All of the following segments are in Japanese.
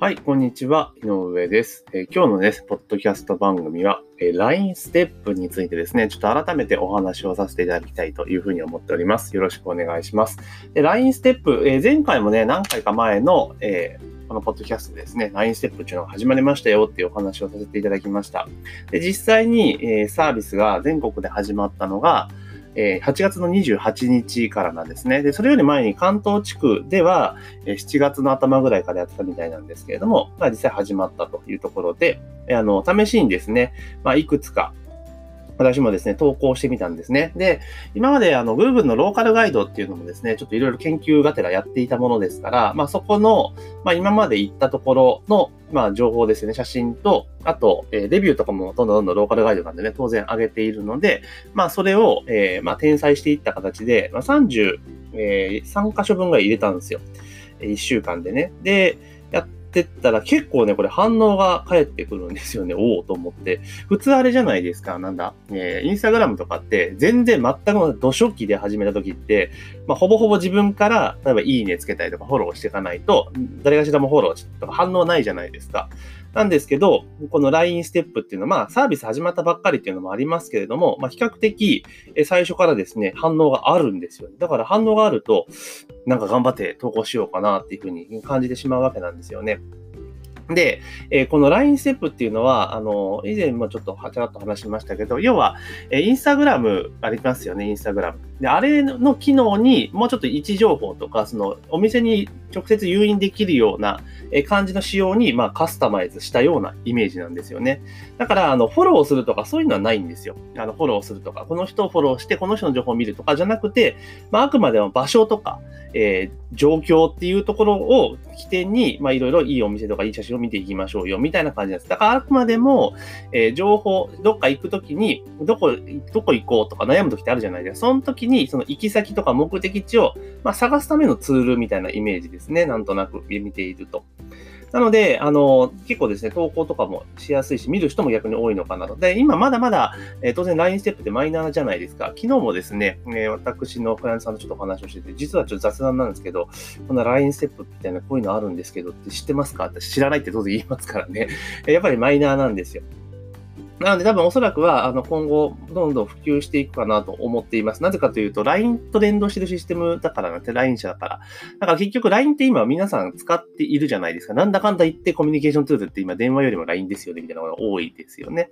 はい、こんにちは。井上です。えー今日のね、ポッドキャスト番組は、えー LINE ステップについてですね、ちょっと改めてお話をさせていただきたいというふうに思っております。よろしくお願いします。で LINE ステップ、えー前回もね、何回か前の、えこのポッドキャストですね、LINE ステップっていうのが始まりましたよっていうお話をさせていただきました。で、実際に、えサービスが全国で始まったのが、え8月の28日からなんですね。で、それより前に関東地区では、え7月の頭ぐらいからやってたみたいなんですけれども、まあ、実際始まったというところで、あの、試しにですね、まあ、いくつか、私もですね、投稿してみたんですね。で、今まであの Google のローカルガイドっていうのもですね、ちょっといろいろ研究がてらやっていたものですから、まあそこの、まあ今まで行ったところの、まあ情報ですね、写真と、あと、えレビューとかもどんどんどんどんローカルガイドなんでね、当然上げているので、まあそれを、えーまあ転載していった形で、まあ30、えー3箇所分ぐらい入れたんですよ。1週間でね。で、やっってったら結構ね、これ反応が返ってくるんですよね。おおと思って。普通あれじゃないですか。なんだ。えーインスタグラムとかって全然全くの土初期で始めた時って、まあ、ほぼほぼ自分から、例えばいいねつけたりとかフォローしていかないと、誰がしらもフォローとか反応ないじゃないですか。なんですけど、この LINE ステップっていうのは、まあ、サービス始まったばっかりっていうのもありますけれども、まあ、比較的、最初からですね、反応があるんですよね。だから反応があると、なんか頑張って投稿しようかなっていうふうに感じてしまうわけなんですよね。で、えーこの LINE ステップっていうのは、あの、以前もちょっとはちゃらっと話しましたけど、要は、えーインスタグラムありますよね、インスタグラム。で、あれの機能にもうちょっと位置情報とか、そのお店に直接誘引できるような感じの仕様に、まあ、カスタマイズしたようなイメージなんですよね。だから、あの、フォローするとかそういうのはないんですよ。あの、フォローするとか、この人をフォローして、この人の情報を見るとかじゃなくて、まあ、あくまでも場所とか、えー状況っていうところを起点に、まあ、いろいろいいお店とかいい写真を見ていきましょうよ、みたいな感じなです。だから、あくまでも、えー情報、どっか行くときに、どこ、どこ行こうとか悩むときってあるじゃないですか。その時に、その行き先とか目的地を、まあ、探すためのツールみたいなイメージですね。なんとなく見ていると。なので、あの、結構ですね、投稿とかもしやすいし、見る人も逆に多いのかなと。で、今まだまだ、えー当然 LINE ステップってマイナーじゃないですか。昨日もですね、えー私のクライアントさんとちょっとお話をしてて、実はちょっと雑談なんですけど、こんな LINE ステップみたいなこういうのあるんですけどって知ってますかって知らないって当然言いますからね。やっぱりマイナーなんですよ。なので多分おそらくはあの今後どんどん普及していくかなと思っています。なぜかというと LINE と連動してるシステムだからなんて LINE 社だから。だから結局 LINE って今皆さん使っているじゃないですか。なんだかんだ言ってコミュニケーションツールって今電話よりも LINE ですよねみたいなのが多いですよね。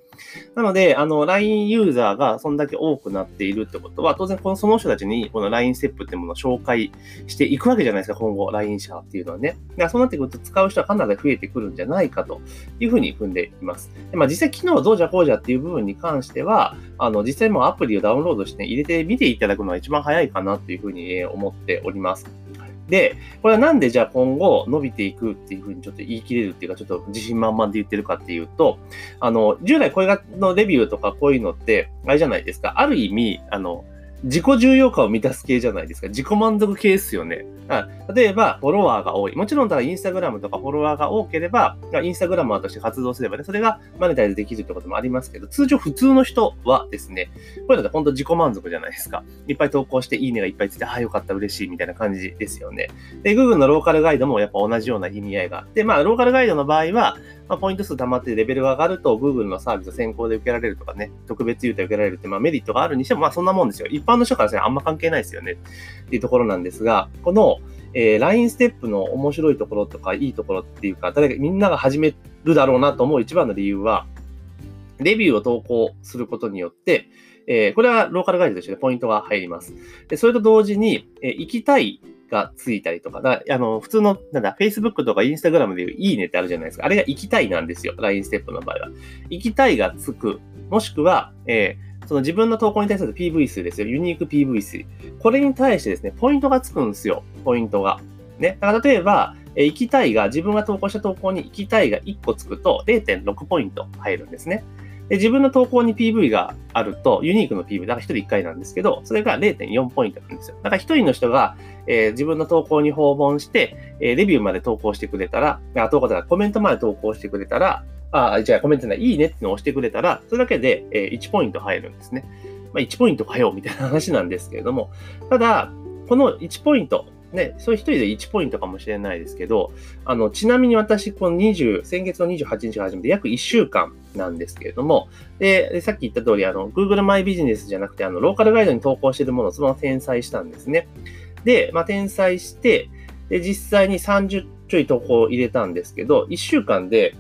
なので、あの LINE ユーザーがそんだけ多くなっているってことは当然このその人たちにこの LINE ステップってものを紹介していくわけじゃないですか。今後 LINE 社っていうのはね。だからそうなってくると使う人はかなり増えてくるんじゃないかというふうに踏んでいます。でまあ、実際機能どうじゃこうじゃっていう部分に関しては、あの、実際もアプリをダウンロードして入れてみていただくのが一番早いかなっていうふうに思っております。で、これはなんでじゃあ今後伸びていくっていうふうにちょっと言い切れるっていうか、ちょっと自信満々で言ってるかっていうと、あの、従来これがのレビューとかこういうのって、あれじゃないですか。ある意味、あの、自己重要感を満たす系じゃないですか。自己満足系ですよね。あ例えば、フォロワーが多い。もちろん、ただインスタグラムとかフォロワーが多ければ、インスタグラマーとして活動すればね、それがマネタイズできるってこともありますけど、通常普通の人はですね、こういうのって本当自己満足じゃないですか。いっぱい投稿して、いいねがいっぱいついて、ああ、よかった、嬉しい、みたいな感じですよね。で、Google のローカルガイドもやっぱ同じような意味合いがあって、まあ、ローカルガイドの場合は、まあ、ポイント数溜まってレベルが上がると、Google のサービスを先行で受けられるとかね、特別優待受けられるって、まあ、メリットがあるにしても、まあ、そんなもんですよ。一般の人からですね、あんま関係ないですよね。っていうところなんですが、この、えー LINE ステップの面白いところとか、いいところっていうか、誰かみんなが始めるだろうなと思う一番の理由は、レビューを投稿することによって、えーこれはローカルガイドとしてポイントが入ります。で、それと同時に、えー行きたいがついたりとか、だかあの、普通の、なんだ、Facebook とか Instagram でいういいねってあるじゃないですか。あれが行きたいなんですよ。LINE ステップの場合は。行きたいがつく。もしくは、えーその自分の投稿に対する PV 数ですよ。ユニーク PV 数。これに対してですね、ポイントがつくんですよ。ポイントが。ね。だから例えば、え行きたいが、自分が投稿した投稿に行きたいが1個つくと0.6ポイント入るんですね。で自分の投稿に PV があると、ユニークの PV、だから1人1回なんですけど、それが0.4ポイントなんですよ。だから1人の人が、えー自分の投稿に訪問して、えーレビューまで投稿してくれたら、あ、投稿だコメントまで投稿してくれたら、あ、じゃあコメントない、いいねってのを押してくれたら、それだけで、え1ポイント入るんですね。まあ、1ポイントかよ、みたいな話なんですけれども、ただ、この1ポイントね、それ一人で1ポイントかもしれないですけど、あの、ちなみに私、この20、先月の28日が始めて約1週間なんですけれども、で、さっき言った通り、あの、Google マイビジネスじゃなくて、あの、ローカルガイドに投稿しているものをそのまま転載したんですね。で、まあ、転載して、で、実際に30ちょい投稿を入れたんですけど、1週間で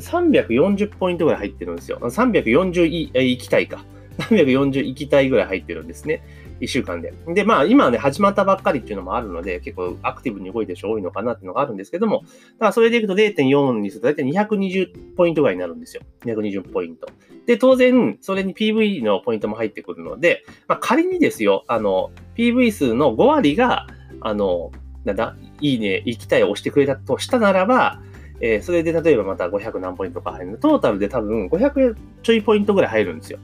340ポイントぐらい入ってるんですよ。340い行きたいか。340行きたいぐらい入ってるんですね。1週間で。で、まあ今ね、始まったばっかりっていうのもあるので、結構アクティブに動いてる人多いのかなっていうのがあるんですけども、だからそれでいくと0.4にすると大体220ポイントぐらいになるんですよ。220ポイント。で、当然、それに PV のポイントも入ってくるので、まあ仮にですよ、あの、PV 数の5割が、あの、なんだ、いいね、行きたいを押してくれたとしたならば、えー、それで例えばまた500何ポイントか入る。トータルで多分500ちょいポイントぐらい入るんですよ。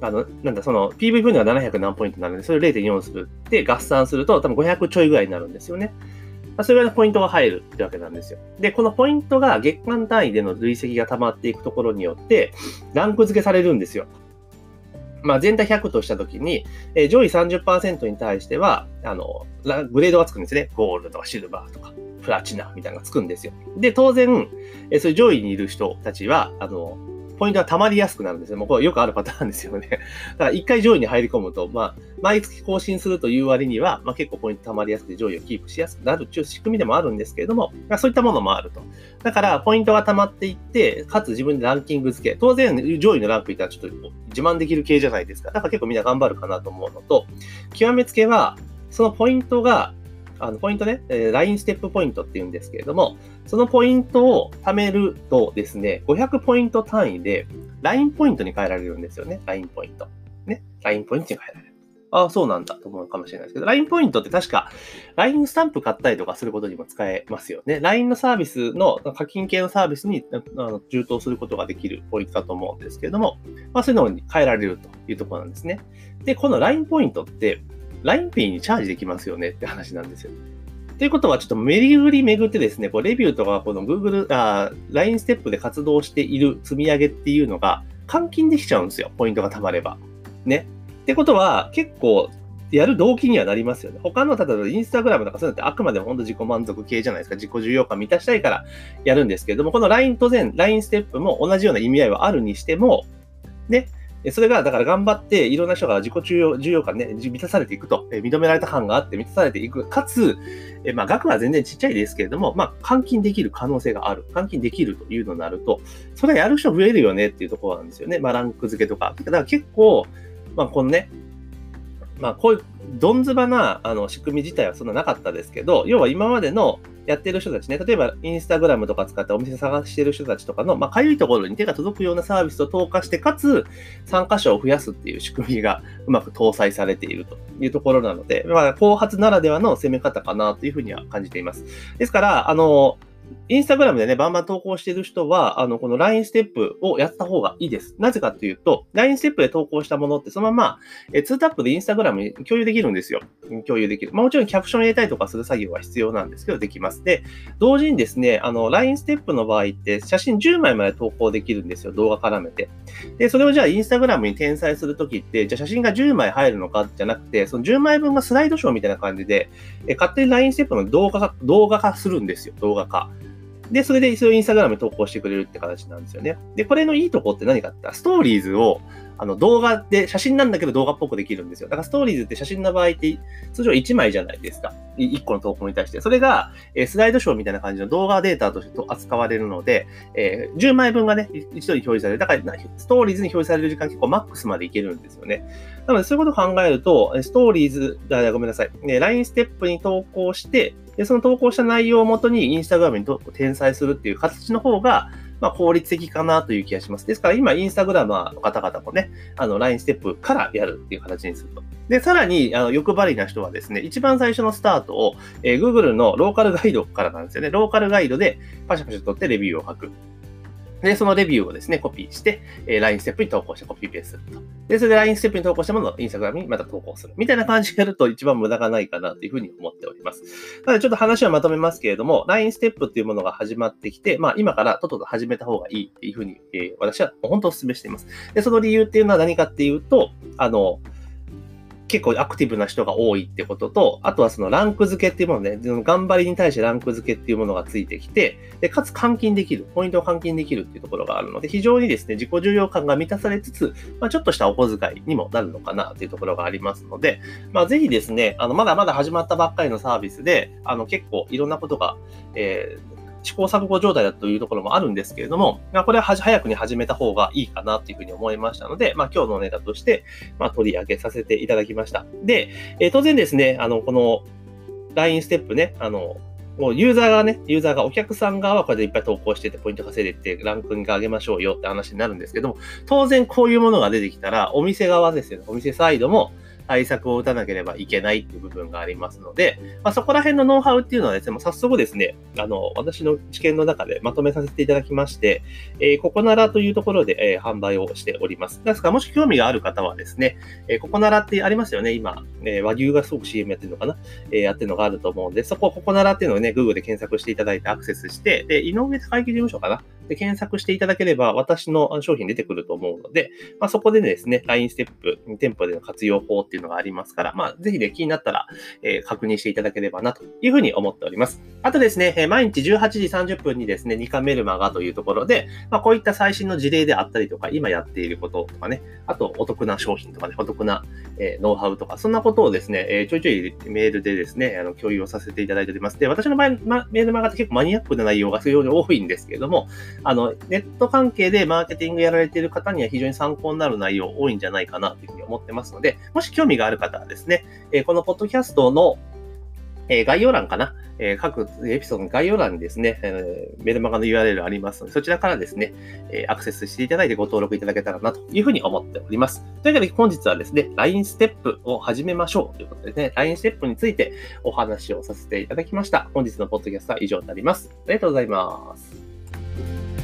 あの、なんだ、その PV 分が700何ポイントなので、それを0.4するって合算すると多分500ちょいぐらいになるんですよね。それぐらいのポイントが入るってわけなんですよ。で、このポイントが月間単位での累積が溜まっていくところによって、ランク付けされるんですよ。まあ、全体100としたときに、えー、上位30%に対しては、あの、グレードがつくんですね。ゴールドとかシルバーとか、プラチナみたいなのがつくんですよ。で、当然、えー、そういう上位にいる人たちは、あの、ポイントが溜まりやすくなるんですよ。もうこれよくあるパターンですよね。だから一回上位に入り込むと、まあ、毎月更新するという割には、まあ、結構ポイント溜まりやすくて上位をキープしやすくなるっていう仕組みでもあるんですけれども、まあ、そういったものもあると。だから、ポイントが溜まっていって、かつ自分でランキング付け。当然、上位のランクいたらちょっと自慢できる系じゃないですか。だから結構みんな頑張るかなと思うのと、極めつけは、そのポイントがあの、ポイントね、えー、LINE ステップポイントって言うんですけれども、そのポイントを貯めるとですね、500ポイント単位で LINE ポイントに変えられるんですよね。LINE ポイント。ね。LINE ポイントに変えられる。ああ、そうなんだと思うかもしれないですけど、LINE ポイントって確か LINE スタンプ買ったりとかすることにも使えますよね。LINE のサービスの課金系のサービスにあの充当することができるポイントだと思うんですけれども、まあそういうのに変えられるというところなんですね。で、この LINE ポイントって LINEPay にチャージできますよねって話なんですよ。ということは、ちょっとめりぐり巡ってですね、こうレビューとか、この Google、あ LINE ステップで活動している積み上げっていうのが、換金できちゃうんですよ。ポイントが貯まれば。ね。ってことは、結構、やる動機にはなりますよね。他の、例えばインスタグラムとかそういうのってあくまでも本当自己満足系じゃないですか。自己重要感満たしたいからやるんですけれども、この LINE 当然、LINE ステップも同じような意味合いはあるにしても、ね、それが、だから頑張って、いろんな人が自己重要重要感ね、満たされていくと、え認められた感があって満たされていく。かつ、えまあ、額は全然ちっちゃいですけれども、まあ、換金できる可能性がある。換金できるというのになると、それはやる人増えるよねっていうところなんですよね。まあ、ランク付けとか。だから結構、まあ、このね、まあ、こういう、どんずばなあの仕組み自体はそんななかったですけど、要は今までのやってる人たちね、例えばインスタグラムとか使ってお店探してる人たちとかの、まあ、かゆいところに手が届くようなサービスを投下して、かつ参加者を増やすっていう仕組みがうまく搭載されているというところなので、まあ、後発ならではの攻め方かなというふうには感じています。ですから、あの、インスタグラムでね、バンバン投稿してる人は、あの、この LINE ステップをやった方がいいです。なぜかというと、LINE ステップで投稿したものって、そのまま、え2タップでインスタグラムに共有できるんですよ。共有できる。まあ、もちろんキャプション入れたりとかする作業は必要なんですけど、できます。で、同時にですね、あの、LINE ステップの場合って、写真10枚まで投稿できるんですよ。動画絡めて。で、それをじゃあインスタグラムに転載するときって、じゃあ写真が10枚入るのかじゃなくて、その10枚分がスライドショーみたいな感じで、え勝手に LINE ステップの動画化、動画化するんですよ。動画化。で、それでそれをインスタグラムに投稿してくれるって形なんですよね。で、これのいいとこって何かってストーリーズをあの動画で、写真なんだけど動画っぽくできるんですよ。だからストーリーズって写真の場合って通常1枚じゃないですか。1個の投稿に対して。それが、えスライドショーみたいな感じの動画データとして扱われるので、えー、10枚分がね、一度に表示される。だから、ストーリーズに表示される時間結構マックスまでいけるんですよね。なので、そういうことを考えると、ストーリーズ、ごめんなさい。ね、LINE ステップに投稿して、で、その投稿した内容をもとにインスタグラムに転載するっていう形の方が、まあ、効率的かなという気がします。ですから今、インスタグラマーの方々もね、あの、LINE ステップからやるっていう形にすると。で、さらに、あの、欲張りな人はですね、一番最初のスタートを、えー、Google のローカルガイドからなんですよね。ローカルガイドでパシャパシャ取ってレビューを書く。で、そのレビューをですね、コピーして、えー、LINE ステップに投稿してコピーペースすると。で、それで LINE ステップに投稿したものを Instagram にまた投稿する。みたいな感じでやると一番無駄がないかなというふうに思っております。なので、ちょっと話はまとめますけれども、LINE ステップっていうものが始まってきて、まあ、今からとっとと始めた方がいいっていうふうに、えー、私は本当お勧めしています。で、その理由っていうのは何かっていうと、あの、結構アクティブな人が多いってことと、あとはそのランク付けっていうものね、頑張りに対してランク付けっていうものがついてきて、で、かつ換金できる、ポイントを換金できるっていうところがあるので、非常にですね、自己重要感が満たされつつ、まあ、ちょっとしたお小遣いにもなるのかなっていうところがありますので、まあ、ぜひですね、あの、まだまだ始まったばっかりのサービスで、あの、結構いろんなことが、えー試行錯誤状態だというところもあるんですけれども、まあ、これは早くに始めた方がいいかなというふうに思いましたので、まあ、今日のネタとして、まあ、取り上げさせていただきました。で、えー、当然ですね、あの、この LINE ステップね、あの、もうユーザーがね、ユーザーがお客さん側はこれでいっぱい投稿しててポイント稼いでってランクに上げましょうよって話になるんですけども、当然こういうものが出てきたら、お店側ですよね、お店サイドも、対策を打たなければいけないっていう部分がありますので、まあ、そこら辺のノウハウっていうのはですね、もう早速ですね、あの、私の知見の中でまとめさせていただきまして、えー、ココナラというところで、えー、販売をしております。ですから、もし興味がある方はですね、えー、ココナラってありますよね、今、えー、和牛がすごく CM やってるのかな、えー、やってるのがあると思うんで、そこ、ココナラっていうのをね、Google で検索していただいてアクセスして、で、井上会計事務所かなで検索していただければ、私の商品出てくると思うので、まあ、そこでですね、LINE ステップ、店舗での活用法っていうのがありますから、まあ、ぜひね、気になったら、えー、確認していただければなというふうに思っております。あとですね、えー、毎日18時30分にですね、ニカメルマガというところで、まあ、こういった最新の事例であったりとか、今やっていることとかね、あとお得な商品とかね、お得な、えー、ノウハウとか、そんなことをですね、えー、ちょいちょいメールでですね、あの共有をさせていただいております。で、私の場合、ま、メールマガって結構マニアックな内容が非常に多いんですけれども、あの、ネット関係でマーケティングやられている方には非常に参考になる内容多いんじゃないかなというふうに思ってますので、もし興味がある方はですね、えこのポッドキャストのえ概要欄かな、え各エピソードの概要欄にですね、えメルマガの URL ありますので、そちらからですね、えアクセスしていただいてご登録いただけたらなというふうに思っております。というわけで本日はですね、LINE ステップを始めましょうということでね、LINE ステップについてお話をさせていただきました。本日のポッドキャストは以上になります。ありがとうございます。Bye.